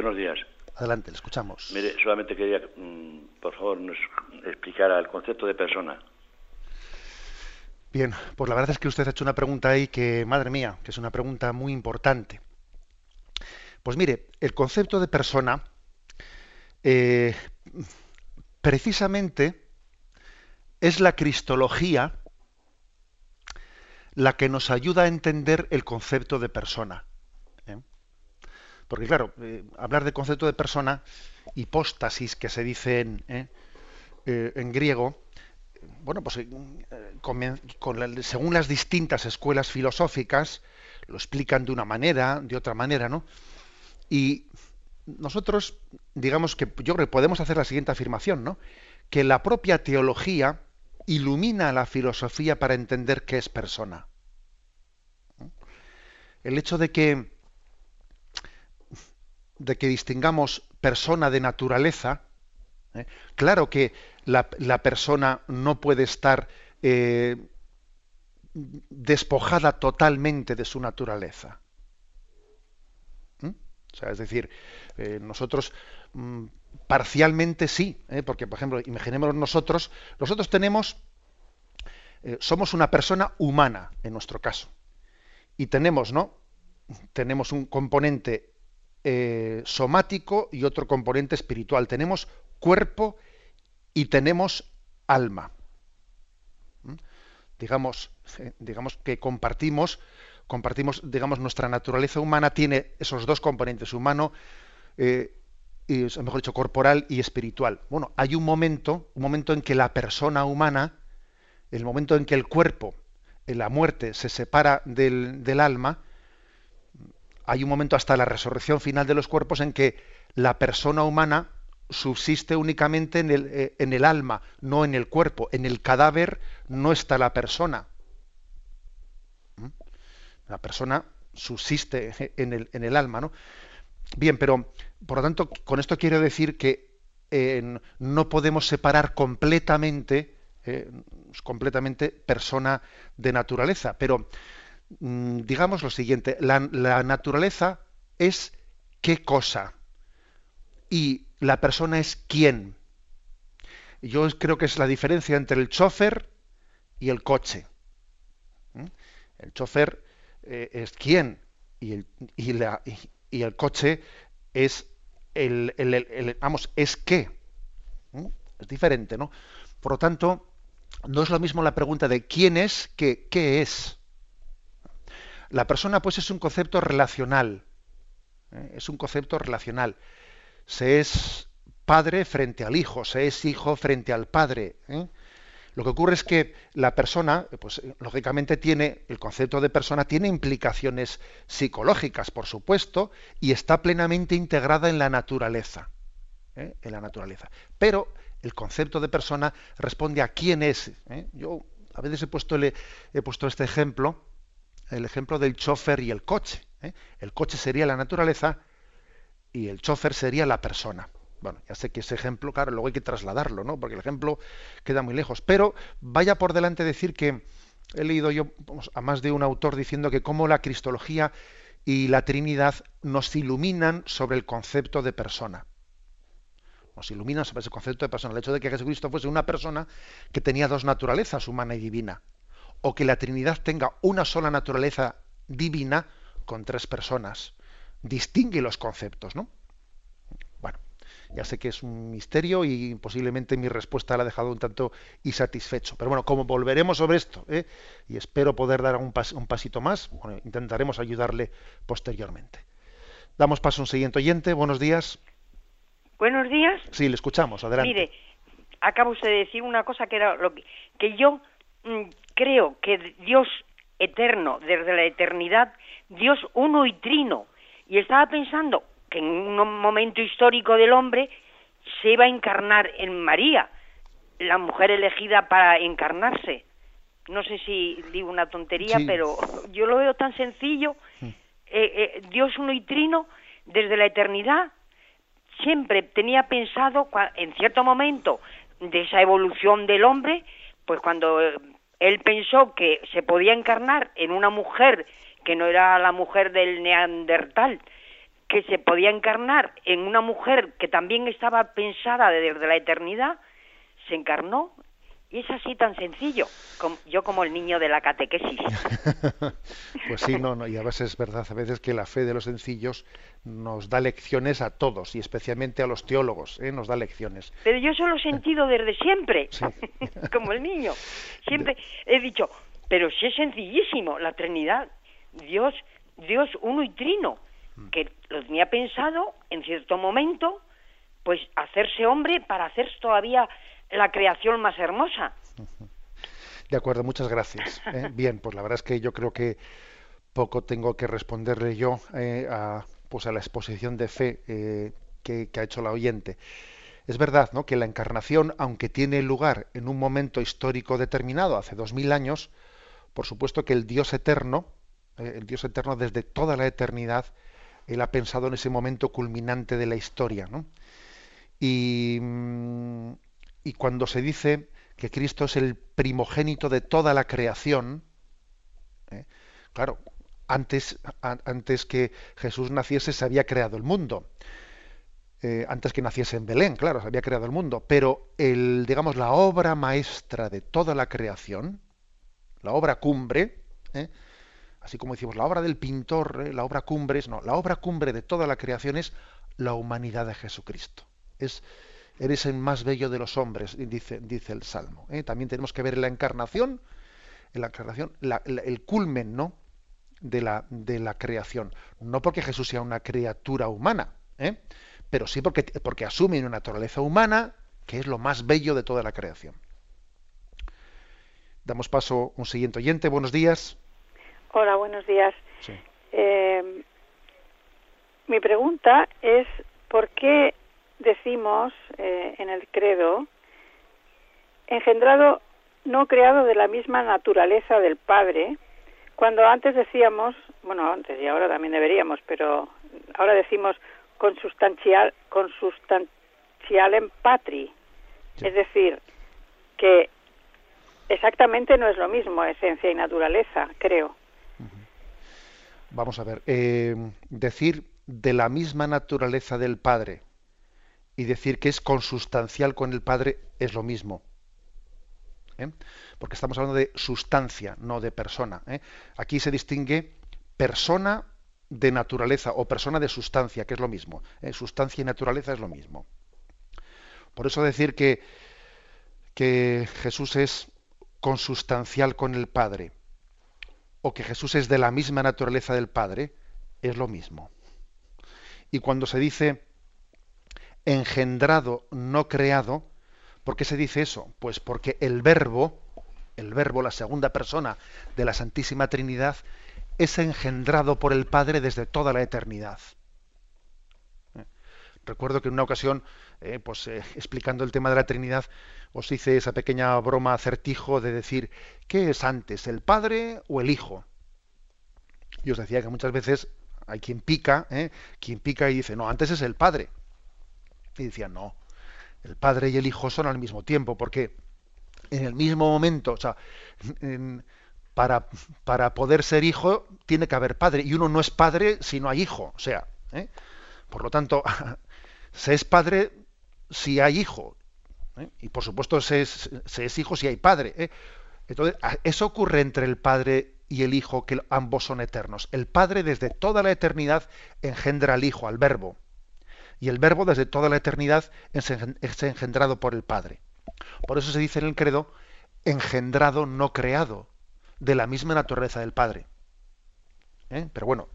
Buenos días. Adelante, le escuchamos. Mire, solamente quería, mm, por favor, nos explicara el concepto de persona. Bien, pues la verdad es que usted ha hecho una pregunta ahí que, madre mía, que es una pregunta muy importante. Pues mire, el concepto de persona, eh, precisamente, es la cristología la que nos ayuda a entender el concepto de persona. Porque claro, eh, hablar de concepto de persona, hipóstasis que se dice en, eh, eh, griego, bueno, pues según las distintas escuelas filosóficas, lo explican de una manera, de otra manera, ¿no? Y nosotros, digamos que yo creo que podemos hacer la siguiente afirmación, ¿no? Que la propia teología ilumina la filosofía para entender qué es persona. El hecho de que de que distingamos persona de naturaleza, ¿eh? claro que la, persona no puede estar eh, despojada totalmente de su naturaleza. ¿Mm? O sea, es decir, eh, nosotros mm, parcialmente sí, porque por ejemplo, imaginémonos nosotros, nosotros tenemos, somos una persona humana en nuestro caso, y tenemos, ¿no? Tenemos un componente eh, somático y otro componente espiritual. Tenemos cuerpo y tenemos alma. ¿Mm? Digamos, eh, digamos que compartimos, compartimos, digamos, nuestra naturaleza humana tiene esos dos componentes, humano, eh, mejor dicho, corporal y espiritual. Bueno, hay un momento, un momento en que la persona humana, el momento en que el cuerpo, en la muerte, se separa del, del alma, hay un momento hasta la resurrección final de los cuerpos en que la persona humana subsiste únicamente en el, eh, alma, no en el cuerpo. En el cadáver no está la persona. ¿Mm? La persona subsiste [LAUGHS] en el, alma, ¿no? Bien, pero por lo tanto, con esto quiero decir que eh, no podemos separar completamente, eh, completamente persona de naturaleza, pero digamos lo siguiente, la, naturaleza es qué cosa y la persona es quién. Yo creo que es la diferencia entre el chofer y el coche. ¿Mm? El chofer eh, es quién y el, y, el coche es el, el, vamos, es qué. ¿Mm? Es diferente, ¿no? Por lo tanto, no es lo mismo la pregunta de quién es que qué es. La persona, pues, es un concepto relacional. ¿eh? Es un concepto relacional. Se es padre frente al hijo, se es hijo frente al padre. ¿eh? Lo que ocurre es que la persona, pues lógicamente tiene, el concepto de persona tiene implicaciones psicológicas, por supuesto, y está plenamente integrada en la naturaleza. ¿eh? En la naturaleza. Pero el concepto de persona responde a quién es. Yo a veces he puesto, he puesto este ejemplo el ejemplo del chofer y el coche. ¿eh? El coche sería la naturaleza y el chofer sería la persona. Bueno, ya sé que ese ejemplo, claro, luego hay que trasladarlo, ¿no? Porque el ejemplo queda muy lejos. Pero vaya por delante decir que he leído yo a más de un autor diciendo que cómo la cristología y la Trinidad nos iluminan sobre el concepto de persona. Nos iluminan sobre ese concepto de persona. El hecho de que Jesucristo fuese una persona que tenía dos naturalezas, humana y divina. O que la Trinidad tenga una sola naturaleza divina con tres personas. Distingue los conceptos, ¿no? Ya sé que es un misterio y posiblemente mi respuesta la ha dejado un tanto insatisfecho. Pero bueno, como volveremos sobre esto ¿eh? y espero poder dar un, un pasito más, intentaremos ayudarle posteriormente. Damos paso a un siguiente oyente. Buenos días. Buenos días. Sí, le escuchamos. Adelante. Mire, acaba usted de decir una cosa que era lo que, que yo creo que Dios eterno, desde la eternidad, Dios uno y trino. Y estaba pensando, que en un momento histórico del hombre se iba a encarnar en María, la mujer elegida para encarnarse. No sé si digo una tontería, pero yo lo veo tan sencillo. Mm. Eh, eh, Dios uno y trino, desde la eternidad, siempre tenía pensado, en cierto momento de esa evolución del hombre, pues cuando eh, él pensó que se podía encarnar en una mujer que no era la mujer del neandertal, que se podía encarnar en una mujer que también estaba pensada desde la eternidad, se encarnó y es así tan sencillo, yo como el niño de la catequesis. [LAUGHS] pues sí, no, no, y a veces es verdad, a veces que la fe de los sencillos nos da lecciones a todos y especialmente a los teólogos, ¿eh? nos da lecciones. Pero yo eso lo he sentido desde siempre, [LAUGHS] como el niño. Siempre he dicho, pero si es sencillísimo, la Trinidad, Dios, Dios uno y trino que lo tenía pensado en cierto momento, pues hacerse hombre para hacer todavía la creación más hermosa. De acuerdo, muchas gracias. ¿eh? [LAUGHS] Bien, pues la verdad es que yo creo que poco tengo que responderle yo eh, a, pues a la exposición de fe eh, que, que, ha hecho la oyente. Es verdad ¿no? que la encarnación, aunque tiene lugar en un momento histórico determinado, hace dos mil años, por supuesto que el Dios eterno, el Dios eterno desde toda la eternidad, él ha pensado en ese momento culminante de la historia. ¿no? Y, mm, y, cuando se dice que Cristo es el primogénito de toda la creación, ¿eh? claro, antes, antes que Jesús naciese se había creado el mundo. Eh, antes que naciese en Belén, claro, se había creado el mundo, pero el, digamos, la obra maestra de toda la creación, la obra cumbre, ¿eh? así como decimos, la obra del pintor, ¿eh? la obra cumbre, no, la obra cumbre de toda la creación es la humanidad de Jesucristo. Es, eres el más bello de los hombres, dice, dice el Salmo. ¿eh? También tenemos que ver en la encarnación, en la encarnación, el culmen, ¿no? De la, de la creación. No porque Jesús sea una criatura humana, ¿eh? pero sí porque, porque asume una naturaleza humana que es lo más bello de toda la creación. Damos paso a un siguiente oyente. Buenos días. Hola, buenos días. Eh, mi pregunta es por qué decimos eh, en el credo engendrado no creado de la misma naturaleza del Padre, cuando antes decíamos, bueno, antes y ahora también deberíamos, pero ahora decimos consustancial, consustancial en patri, es decir, que exactamente no es lo mismo esencia y naturaleza, creo. Vamos a ver, eh, decir de la misma naturaleza del Padre y decir que es consustancial con el Padre es lo mismo. ¿eh? Porque estamos hablando de sustancia, no de persona. ¿eh? Aquí se distingue persona de naturaleza o persona de sustancia, que es lo mismo. Sustancia y naturaleza es lo mismo. Por eso decir que, que Jesús es consustancial con el Padre o que Jesús es de la misma naturaleza del Padre, es lo mismo. Y cuando se dice engendrado, no creado, ¿por qué se dice eso? Pues porque el verbo, el verbo, la segunda persona de la Santísima Trinidad, es engendrado por el Padre desde toda la eternidad. ¿Eh? Recuerdo que en una ocasión, eh, pues eh, explicando el tema de la Trinidad, os hice esa pequeña broma acertijo de decir, ¿qué es antes, el Padre o el Hijo? Y os decía que muchas veces hay quien pica, quien pica y dice, no, antes es el padre. Y decían, no, el padre y el hijo son al mismo tiempo, porque en el mismo momento, o sea, para, para poder ser hijo tiene que haber padre, y uno no es padre si no hay hijo, o sea, ¿eh? por lo tanto, [LAUGHS] se es padre si hay hijo, ¿eh? y por supuesto se es, se es, hijo si hay padre. ¿eh? Entonces, eso ocurre entre el padre y el hijo, que ambos son eternos. El padre desde toda la eternidad engendra al hijo, al verbo, y el verbo desde toda la eternidad es engendrado por el padre. Por eso se dice en el credo, engendrado, no creado, de la misma naturaleza del padre. ¿Eh? Pero bueno,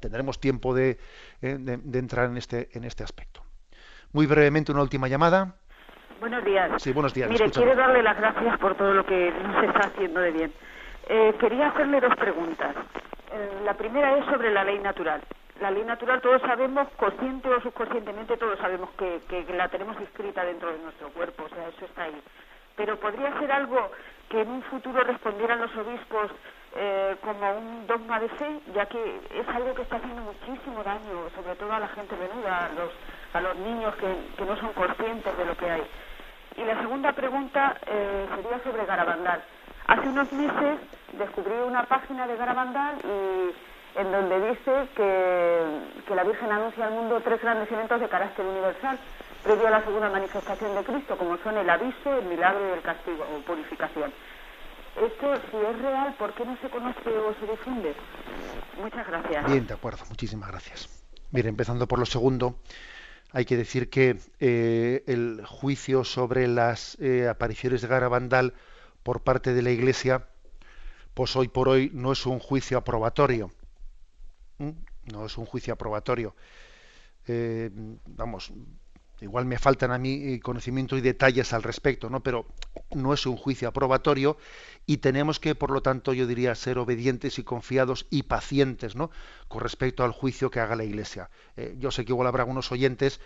tendremos tiempo de, de, entrar en este, en este aspecto. Muy brevemente, una última llamada. Buenos días. Sí, buenos días. Mire, quiero darle las gracias por todo lo que nos está haciendo de bien. Eh, quería hacerle dos preguntas. Eh, la primera es sobre la ley natural. La ley natural todos sabemos, consciente o subconscientemente, todos sabemos que, que, la tenemos escrita dentro de nuestro cuerpo, o sea, eso está ahí. Pero podría ser algo que en un futuro respondieran los obispos eh, como un dogma de fe, ya que es algo que está haciendo muchísimo daño, sobre todo a la gente menuda, a los, a los niños que, que no son conscientes de lo que hay. Y la segunda pregunta eh, sería sobre Garabandal. Hace unos meses descubrí una página de Garabandal y en donde dice que, la Virgen anuncia al mundo tres grandes eventos de carácter universal previo a la segunda manifestación de Cristo, como son el aviso, el milagro y el castigo o purificación. Esto, si es real, ¿por qué no se conoce o se difunde? Muchas gracias. Bien, de acuerdo, muchísimas gracias. Mire, empezando por lo segundo, hay que decir que eh, el juicio sobre las eh, apariciones de Garabandal por parte de la Iglesia, pues hoy por hoy no es un juicio aprobatorio. No es un juicio aprobatorio. Eh, vamos, igual me faltan a mí conocimiento y detalles al respecto, ¿no? Pero no es un juicio aprobatorio y tenemos que, por lo tanto, yo diría, ser obedientes y confiados y pacientes, ¿no? Con respecto al juicio que haga la Iglesia. Eh, yo sé que igual habrá algunos oyentes,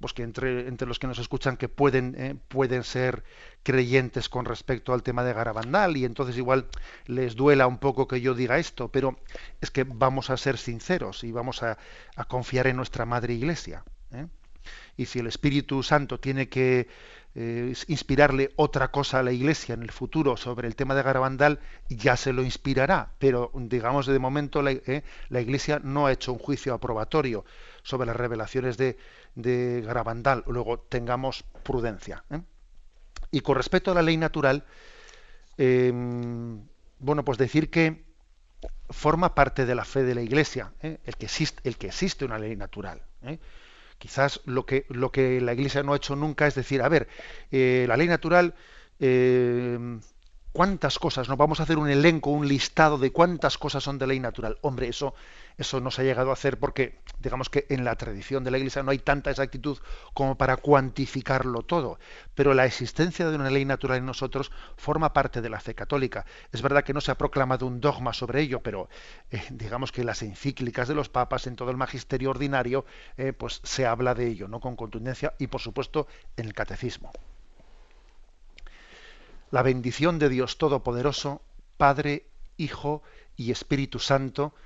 pues que entre, entre los que nos escuchan que pueden, eh, pueden ser creyentes con respecto al tema de Garabandal y entonces igual les duela un poco que yo diga esto, pero es que vamos a ser sinceros y vamos a, a confiar en nuestra Madre Iglesia. ¿eh? y si el Espíritu Santo tiene que eh, inspirarle otra cosa a la Iglesia en el futuro sobre el tema de Garabandal, ya se lo inspirará. Pero digamos de momento la, eh, la Iglesia no ha hecho un juicio aprobatorio sobre las revelaciones de, de Garabandal. Luego tengamos prudencia. ¿eh? Y con respecto a la ley natural, em, bueno, pues decir que forma parte de la fe de la Iglesia, el, que existe, el que existe una ley natural. Quizás lo que, lo que la Iglesia no ha hecho nunca es decir, a ver, eh, la ley natural, eh, ¿cuántas cosas? Nos vamos a hacer un elenco, un listado de cuántas cosas son de ley natural. Hombre, eso eso no se ha llegado a hacer porque, digamos que en la tradición de la Iglesia no hay tanta exactitud como para cuantificarlo todo. Pero la existencia de una ley natural en nosotros forma parte de la fe católica. Es verdad que no se ha proclamado un dogma sobre ello, pero eh, digamos que las encíclicas de los papas, en todo el magisterio ordinario, eh, pues se habla de ello, ¿no? Con contundencia y, por supuesto, en el catecismo. La bendición de Dios Todopoderoso, Padre, Hijo y Espíritu Santo,